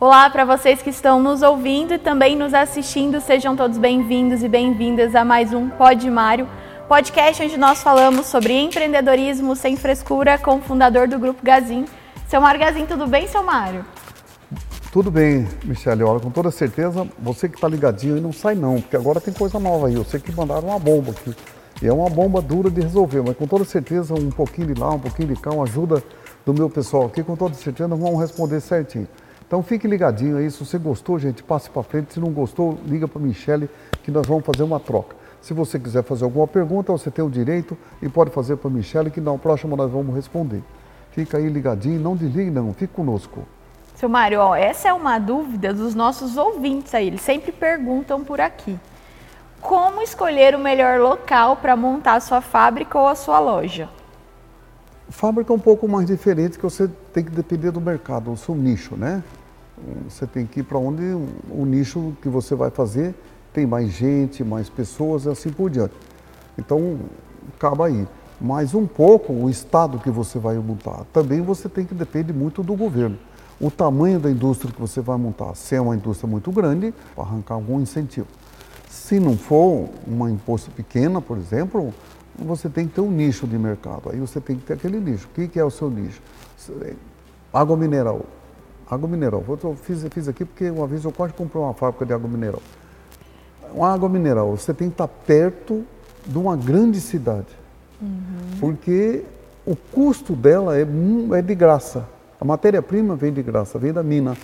Olá para vocês que estão nos ouvindo e também nos assistindo, sejam todos bem-vindos e bem-vindas a mais um Pod Mário, podcast onde nós falamos sobre empreendedorismo sem frescura com o fundador do Grupo Gazin. Seu Mário Gazin, tudo bem, seu Mário? Tudo bem, Michele. Olha, com toda certeza, você que está ligadinho aí não sai não, porque agora tem coisa nova aí. Eu sei que mandaram uma bomba aqui. E é uma bomba dura de resolver, mas com toda certeza um pouquinho de lá, um pouquinho de cá, uma ajuda do meu pessoal aqui, com toda certeza vamos responder certinho. Então fique ligadinho aí, se você gostou, gente, passe para frente. Se não gostou, liga para a Michele que nós vamos fazer uma troca. Se você quiser fazer alguma pergunta, você tem o direito e pode fazer para a Michele que na próxima nós vamos responder. Fica aí ligadinho, não desligue não, fique conosco. Seu Mário, ó, essa é uma dúvida dos nossos ouvintes aí, eles sempre perguntam por aqui. Como escolher o melhor local para montar a sua fábrica ou a sua loja? Fábrica é um pouco mais diferente, que você tem que depender do mercado, o seu nicho, né? Você tem que ir para onde o nicho que você vai fazer tem mais gente, mais pessoas e assim por diante. Então, acaba aí. Mas um pouco o estado que você vai montar. Também você tem que depender muito do governo. O tamanho da indústria que você vai montar. Se é uma indústria muito grande, arrancar algum incentivo. Se não for uma imposto pequena, por exemplo, você tem que ter um nicho de mercado. Aí você tem que ter aquele nicho. O que é o seu nicho? Água mineral. Água mineral. Eu fiz, fiz aqui porque uma vez eu quase comprei uma fábrica de água mineral. Uma água mineral, você tem que estar perto de uma grande cidade. Uhum. Porque o custo dela é, é de graça. A matéria-prima vem de graça, vem da mina.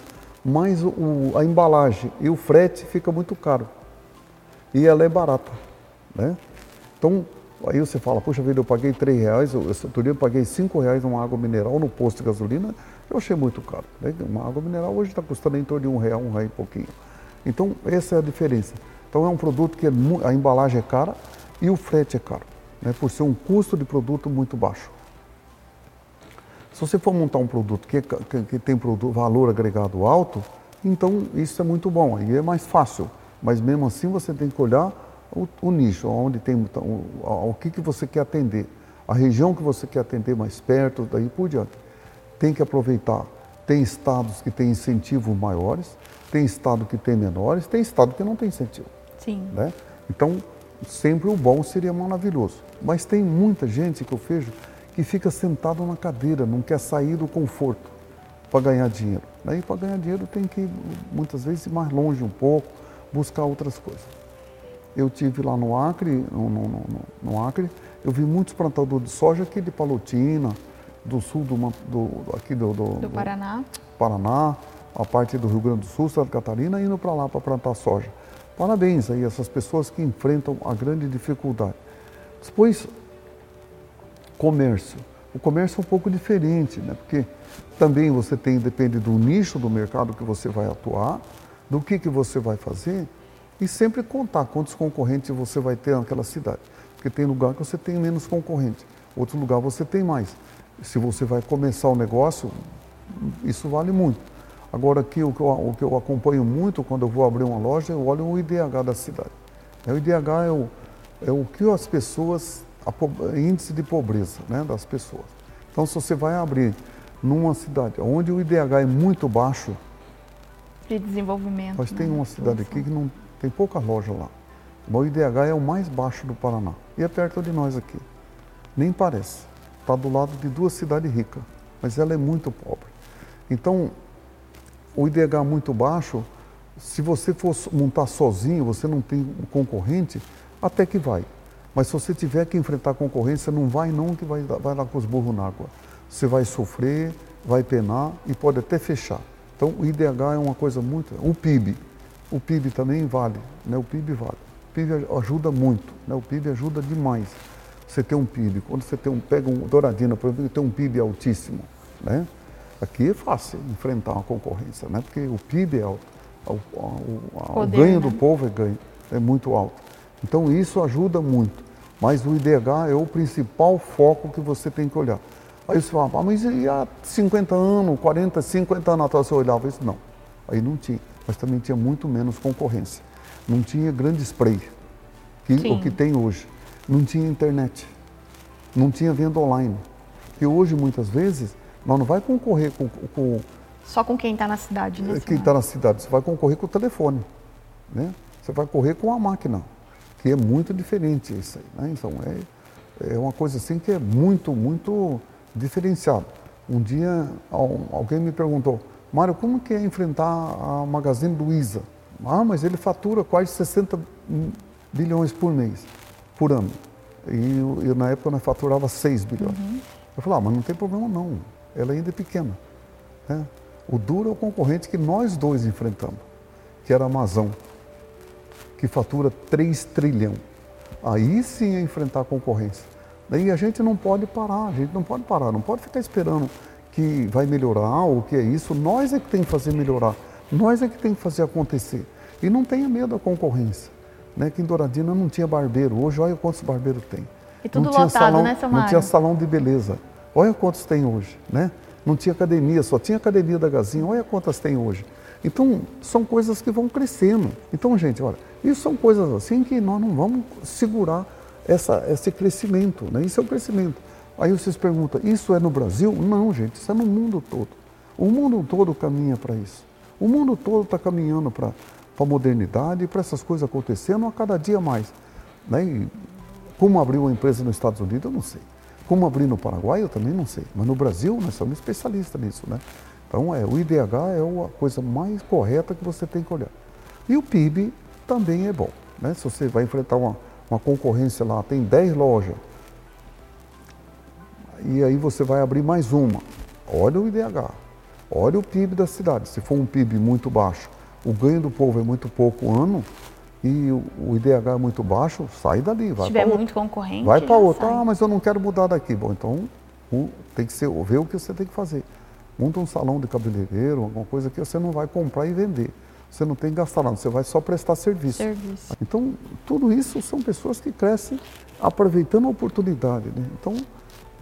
Mas o, a embalagem e o frete fica muito caro. E ela é barata. Né? Então, Aí você fala, puxa vida, eu paguei 3 reais, outro dia eu paguei 5 reais numa água mineral no posto de gasolina, eu achei muito caro. Né? Uma água mineral hoje está custando em torno de um real, um real e pouquinho. Então, essa é a diferença. Então, é um produto que é, a embalagem é cara e o frete é caro, né? por ser um custo de produto muito baixo. Se você for montar um produto que, que, que tem produto, valor agregado alto, então isso é muito bom, aí é mais fácil. Mas mesmo assim você tem que olhar o, o nicho, onde tem o, o que, que você quer atender, a região que você quer atender mais perto, daí por diante. Tem que aproveitar. Tem estados que têm incentivos maiores, tem estado que tem menores, tem estado que não tem incentivo. Sim. Né? Então, sempre o bom seria maravilhoso. Mas tem muita gente que eu vejo que fica sentado na cadeira, não quer sair do conforto para ganhar dinheiro. Daí, para ganhar dinheiro, tem que muitas vezes ir mais longe um pouco, buscar outras coisas. Eu tive lá no Acre, no, no, no, no Acre, eu vi muitos plantadores de soja aqui de Palotina, do sul do, do aqui do, do, do Paraná. Paraná, a parte do Rio Grande do Sul, Santa Catarina, indo para lá para plantar soja. Parabéns aí essas pessoas que enfrentam a grande dificuldade. Depois, comércio. O comércio é um pouco diferente, né? Porque também você tem, depende do nicho do mercado que você vai atuar, do que, que você vai fazer e sempre contar quantos concorrentes você vai ter naquela cidade. Porque tem lugar que você tem menos concorrentes, outro lugar você tem mais. Se você vai começar o negócio, isso vale muito. Agora aqui o que, eu, o que eu acompanho muito quando eu vou abrir uma loja, eu olho o IDH da cidade. É, o IDH é o, é o que as pessoas, a índice de pobreza né, das pessoas. Então se você vai abrir numa cidade onde o IDH é muito baixo, de desenvolvimento. Mas né? tem uma cidade aqui que não tem pouca loja lá. O IDH é o mais baixo do Paraná. E é perto de nós aqui. Nem parece. Está do lado de duas cidades ricas. Mas ela é muito pobre. Então, o IDH muito baixo, se você for montar sozinho, você não tem concorrente, até que vai. Mas se você tiver que enfrentar concorrência, não vai não que vai, vai lá com os burros na água. Você vai sofrer, vai penar e pode até fechar. Então o IDH é uma coisa muito. O PIB, o PIB também vale, né? o PIB vale. O PIB ajuda muito, né? o PIB ajuda demais. Você tem um PIB, quando você tem um, pega um Douradina, por exemplo, tem um PIB altíssimo, né? aqui é fácil enfrentar uma concorrência, né? porque o PIB é alto, o, o, o, ganho né? do povo é ganho, é muito alto. Então isso ajuda muito, mas o IDH é o principal foco que você tem que olhar. Aí você fala, ah, mas e há 50 anos, 40, 50 anos atrás você olhava isso? Não, aí não tinha mas também tinha muito menos concorrência. Não tinha grande spray, que, o que tem hoje. Não tinha internet, não tinha venda online. E hoje, muitas vezes, nós não vai concorrer com, com, Só com quem está na cidade, né? Quem está na cidade, você vai concorrer com o telefone, né? Você vai correr com a máquina, que é muito diferente isso aí, né? Então é, é uma coisa assim que é muito, muito diferenciado. Um dia alguém me perguntou, Mário, como que é enfrentar a Magazine Luiza? Ah, mas ele fatura quase 60 bilhões por mês, por ano. E eu, na época nós faturava 6 bilhões. Uhum. Eu falei, ah, mas não tem problema não, ela ainda é pequena. Né? O duro é o concorrente que nós dois enfrentamos, que era a Amazon, que fatura 3 trilhão. Aí sim é enfrentar a concorrência. Daí a gente não pode parar, a gente não pode parar, não pode ficar esperando que vai melhorar ou que é isso. Nós é que tem que fazer melhorar, nós é que tem que fazer acontecer. E não tenha medo da concorrência. Né? Que em Douradina não tinha barbeiro, hoje olha quantos barbeiros tem. E tudo não lotado, tinha salão, né, seu Não tinha salão de beleza. Olha quantos tem hoje, né? Não tinha academia, só tinha academia da Gazinha, olha quantas tem hoje. Então, são coisas que vão crescendo. Então, gente, olha, isso são coisas assim que nós não vamos segurar essa, esse crescimento, né? Isso é o crescimento. Aí vocês perguntam, isso é no Brasil? Não, gente, isso é no mundo todo. O mundo todo caminha para isso. O mundo todo está caminhando para a modernidade para essas coisas acontecendo a cada dia mais. Né? Como abrir uma empresa nos Estados Unidos, eu não sei. Como abrir no Paraguai, eu também não sei. Mas no Brasil, nós somos especialistas nisso, né? Então, é, o IDH é a coisa mais correta que você tem que olhar. E o PIB também é bom, né? Se você vai enfrentar uma, uma concorrência lá, tem 10 lojas, e aí você vai abrir mais uma. Olha o IDH, olha o PIB da cidade. Se for um PIB muito baixo, o ganho do povo é muito pouco ano, e o, IDH é muito baixo, sai dali. Vai Se tiver muito concorrente, vai para outro. Ah, mas eu não quero mudar daqui. Bom, então tem que ser, ver o que você tem que fazer. Monta um salão de cabeleireiro, alguma coisa que você não vai comprar e vender. Você não tem que gastar nada, você vai só prestar serviço. serviço. Então, tudo isso são pessoas que crescem aproveitando a oportunidade. Né? Então,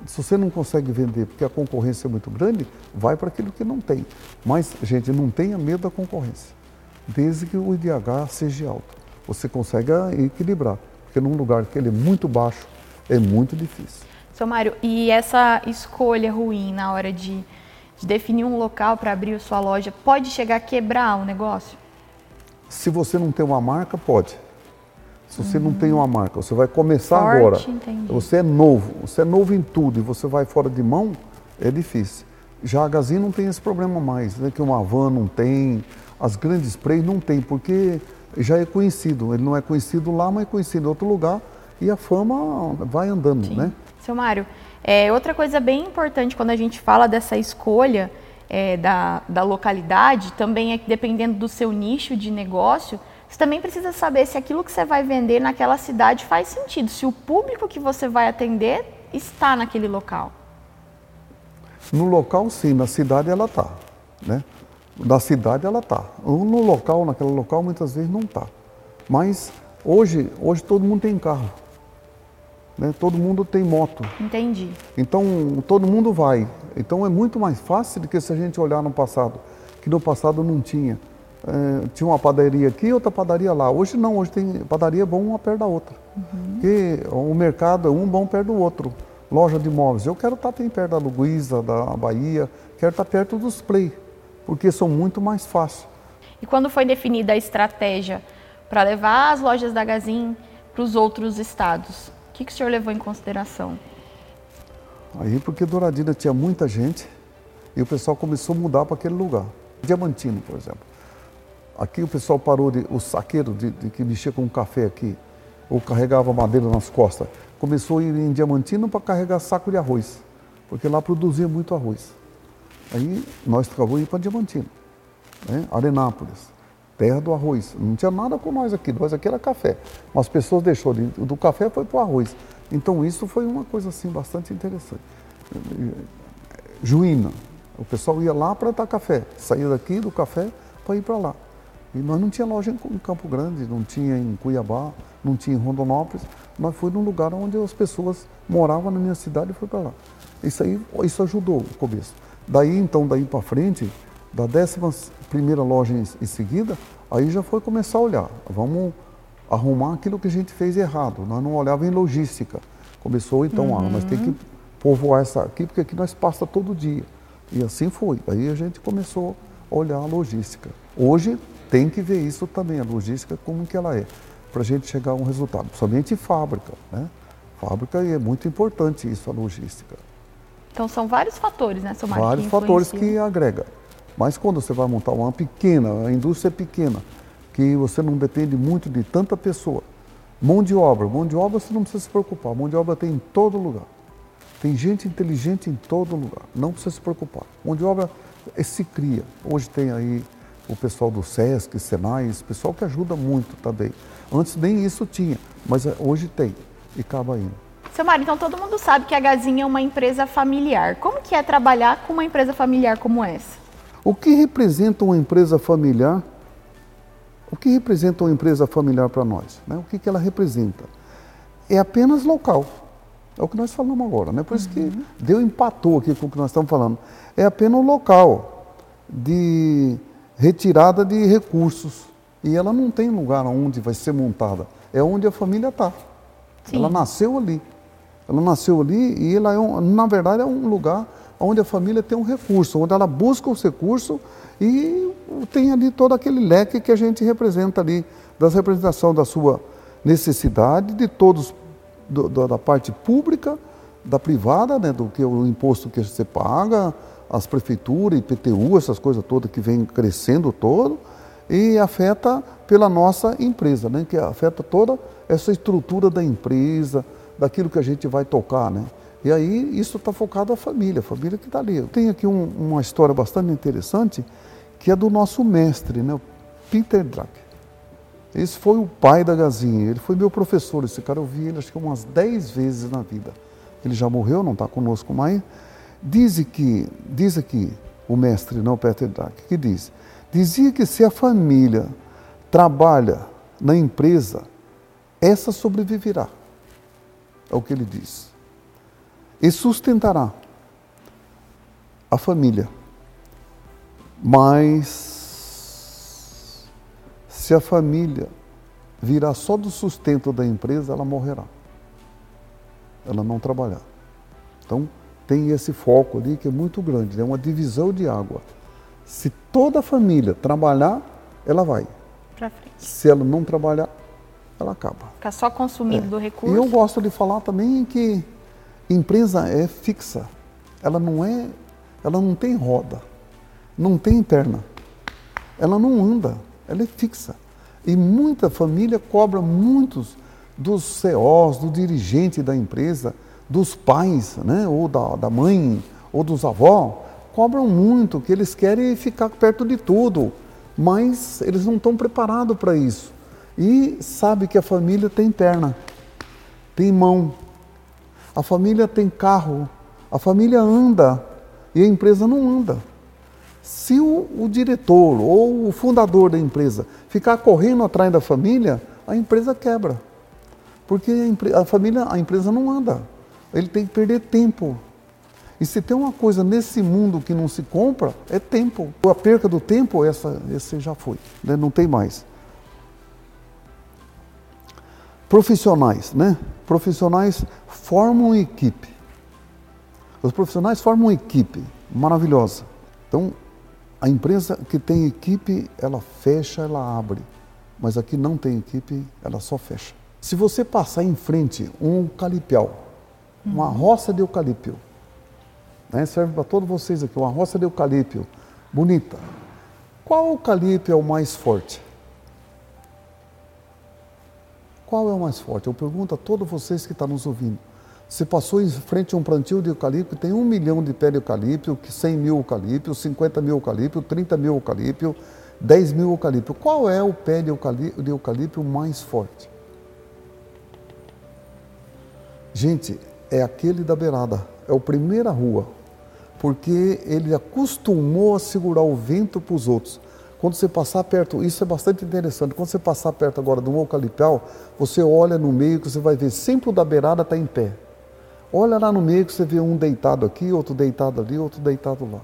se você não consegue vender porque a concorrência é muito grande, vai para aquilo que não tem. Mas, gente, não tenha medo da concorrência, desde que o IDH seja alto você consegue equilibrar. Porque num lugar que ele é muito baixo, é muito difícil. Seu Mário, e essa escolha ruim na hora de, de definir um local para abrir sua loja, pode chegar a quebrar o negócio? Se você não tem uma marca, pode. Se você uhum. não tem uma marca, você vai começar Forte, agora. Entendi. Você é novo, você é novo em tudo e você vai fora de mão, é difícil. Já a Gazin não tem esse problema mais, né? que uma van não tem, as grandes sprays não tem, porque já é conhecido. Ele não é conhecido lá, mas é conhecido em outro lugar e a fama vai andando, Sim. né? Seu Mário, é, outra coisa bem importante quando a gente fala dessa escolha é, da, da localidade, também é que dependendo do seu nicho de negócio, você também precisa saber se aquilo que você vai vender naquela cidade faz sentido, se o público que você vai atender está naquele local. No local, sim, na cidade ela está, né? Da cidade ela está. No local, naquele local, muitas vezes não está. Mas hoje, hoje todo mundo tem carro. Né? Todo mundo tem moto. Entendi. Então todo mundo vai. Então é muito mais fácil do que se a gente olhar no passado, que no passado não tinha. É, tinha uma padaria aqui e outra padaria lá. Hoje não, hoje tem padaria bom uma perto da outra. Uhum. Porque o mercado é um bom perto do outro. Loja de imóveis. Eu quero estar bem perto da Luísa, da Bahia, quero estar perto dos Play porque são muito mais fáceis. E quando foi definida a estratégia para levar as lojas da Gazin para os outros estados, o que, que o senhor levou em consideração? Aí porque Douradina tinha muita gente e o pessoal começou a mudar para aquele lugar. Diamantino, por exemplo. Aqui o pessoal parou de. O saqueiro de, de que mexia com café aqui, ou carregava madeira nas costas, começou a ir em Diamantino para carregar saco de arroz, porque lá produzia muito arroz. Aí nós ir para Diamantino, né? Arenápolis, terra do arroz. Não tinha nada com nós aqui, nós aqui era café. As pessoas deixou de, do café foi para o arroz. Então isso foi uma coisa assim bastante interessante. Juína, o pessoal ia lá para plantar café, saía daqui do café para ir para lá. E nós não tinha loja em Campo Grande, não tinha em Cuiabá, não tinha em Rondonópolis. Nós fomos num lugar onde as pessoas moravam na minha cidade e foi para lá. Isso aí, isso ajudou o começo. Daí, então, daí para frente, da décima primeira loja em, em, seguida, aí já foi começar a olhar. Vamos arrumar aquilo que a gente fez errado. Nós não olhávamos em logística. Começou, então, uhum. ah, nós temos que povoar essa aqui, porque aqui nós passa todo dia. E assim foi. Aí a gente começou a olhar a logística. Hoje tem que ver isso também, a logística, como que ela é, para a gente chegar a um resultado. Somente fábrica, né? Fábrica é muito importante isso, a logística. Então são vários fatores, né, seu Vários fatores que agrega. Mas quando você vai montar uma pequena, a indústria é pequena, que você não depende muito de tanta pessoa. Mão de obra, mão de obra você não precisa se preocupar, mão de obra tem em todo lugar. Tem gente inteligente em todo lugar, não precisa se preocupar. Mão de obra é, se cria. Hoje tem aí o pessoal do SESC, Senai, esse pessoal que ajuda muito também. Antes nem isso tinha, mas é, hoje tem e acaba indo. Seu Mário, então todo mundo sabe que a Gazinha é uma empresa familiar. Como que é trabalhar com uma empresa familiar como essa? O que representa uma empresa familiar? O que representa uma empresa familiar para nós? Né? O que, que ela representa? É apenas local. É o que nós falamos agora, né? Por isso uhum. que deu empatou aqui com o que nós estamos falando. É apenas o local de retirada de recursos. E ela não tem lugar onde vai ser montada. É onde a família está. Ela nasceu ali. Ela nasceu ali e ela é um, na verdade é um lugar onde a família tem um recurso, onde ela busca os recursos e tem ali todo aquele leque que a gente representa ali, das representação da sua necessidade, de todos, do, da parte pública, da privada, né, do que o imposto que você paga, as prefeituras, IPTU, essas coisas todas que vem crescendo todo, e afeta pela nossa empresa, né, que afeta toda essa estrutura da empresa, daquilo que a gente vai tocar, né? E aí isso está focado à família, a família que está ali. Tenho aqui um, uma história bastante interessante, que é do nosso mestre, né? Peter Druck. Esse foi o pai da Gazinha, ele foi meu professor, esse cara eu vi ele acho que umas 10 vezes na vida. Ele já morreu, não está conosco mais. Diz que, diz aqui o mestre, não Peter Druck, que diz, dizia que se a família trabalha na empresa, essa sobreviverá. É o que ele diz. E sustentará a família. Mas se a família virar só do sustento da empresa, ela morrerá. Ela não trabalhar. Então, tem esse foco ali que é muito grande, é uma divisão de água. Se toda a família trabalhar, ela vai. Se ela não trabalhar, ela acaba. Ficar só consumindo é. do recurso. E eu gosto de falar também que empresa é fixa. Ela não é, ela não tem roda, não tem interna. Ela não anda, ela é fixa. E muita família cobra muitos dos CEOs, do dirigente da empresa, dos pais, né, ou da, da mãe, ou dos avós, cobram muito, que eles querem ficar perto de tudo, mas eles não estão preparados para isso. E sabe que a família tem perna, tem mão, a família tem carro, a família anda e a empresa não anda. Se o, o diretor ou o fundador da empresa ficar correndo atrás da família, a empresa quebra. Porque a, a família, a empresa não anda. Ele tem que perder tempo. E se tem uma coisa nesse mundo que não se compra, é tempo. A perca do tempo, essa, esse já foi, né? não tem mais. Profissionais, né? Profissionais formam equipe. Os profissionais formam equipe maravilhosa. Então, a empresa que tem equipe, ela fecha, ela abre. Mas aqui não tem equipe, ela só fecha. Se você passar em frente um eucalipau, uma uhum. roça de eucalipto, né, serve para todos vocês aqui, uma roça de eucalipto, bonita. Qual eucalipto é o mais forte? Qual é o mais forte? Eu pergunto a todos vocês que estão nos ouvindo. Você passou em frente a um plantio de eucalipto, tem um milhão de pé de eucalipto, 100 mil eucalipto, 50 mil eucalipto, 30 mil eucalipto, 10 mil eucalipto. Qual é o pé de eucalipto, de eucalipto mais forte? Gente, é aquele da beirada, é o primeira rua, porque ele acostumou a segurar o vento para os outros. Quando você passar perto, isso é bastante interessante, quando você passar perto agora do eucaliptal, você olha no meio que você vai ver sempre o da beirada está em pé. Olha lá no meio que você vê um deitado aqui, outro deitado ali, outro deitado lá.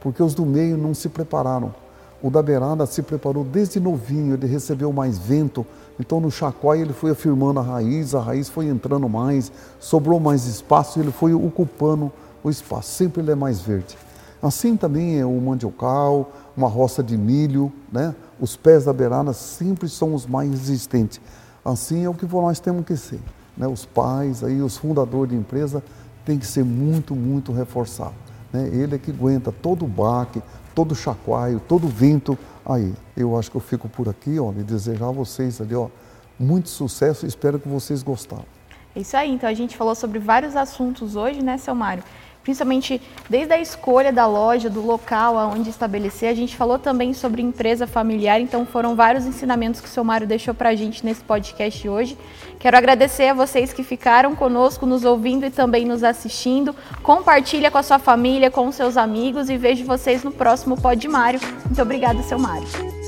Porque os do meio não se prepararam. O da beirada se preparou desde novinho, ele recebeu mais vento, então no chacoalho ele foi afirmando a raiz, a raiz foi entrando mais, sobrou mais espaço e ele foi ocupando o espaço. Sempre ele é mais verde. Assim também é o mandiocal, uma roça de milho, né? Os pés da beirada sempre são os mais resistentes. Assim é o que nós temos que ser. Né? Os pais, aí, os fundadores de empresa tem que ser muito, muito reforçado. Né? Ele é que aguenta todo o baque, todo o chacoalho, todo o vento. Aí, eu acho que eu fico por aqui, ó, e desejar a vocês ali, ó, muito sucesso. Espero que vocês gostaram. É isso aí. Então a gente falou sobre vários assuntos hoje, né, seu Mário? Principalmente desde a escolha da loja, do local aonde estabelecer. A gente falou também sobre empresa familiar, então foram vários ensinamentos que o seu Mário deixou para a gente nesse podcast hoje. Quero agradecer a vocês que ficaram conosco, nos ouvindo e também nos assistindo. Compartilha com a sua família, com os seus amigos e vejo vocês no próximo Pod Mário. Muito obrigada, seu Mário.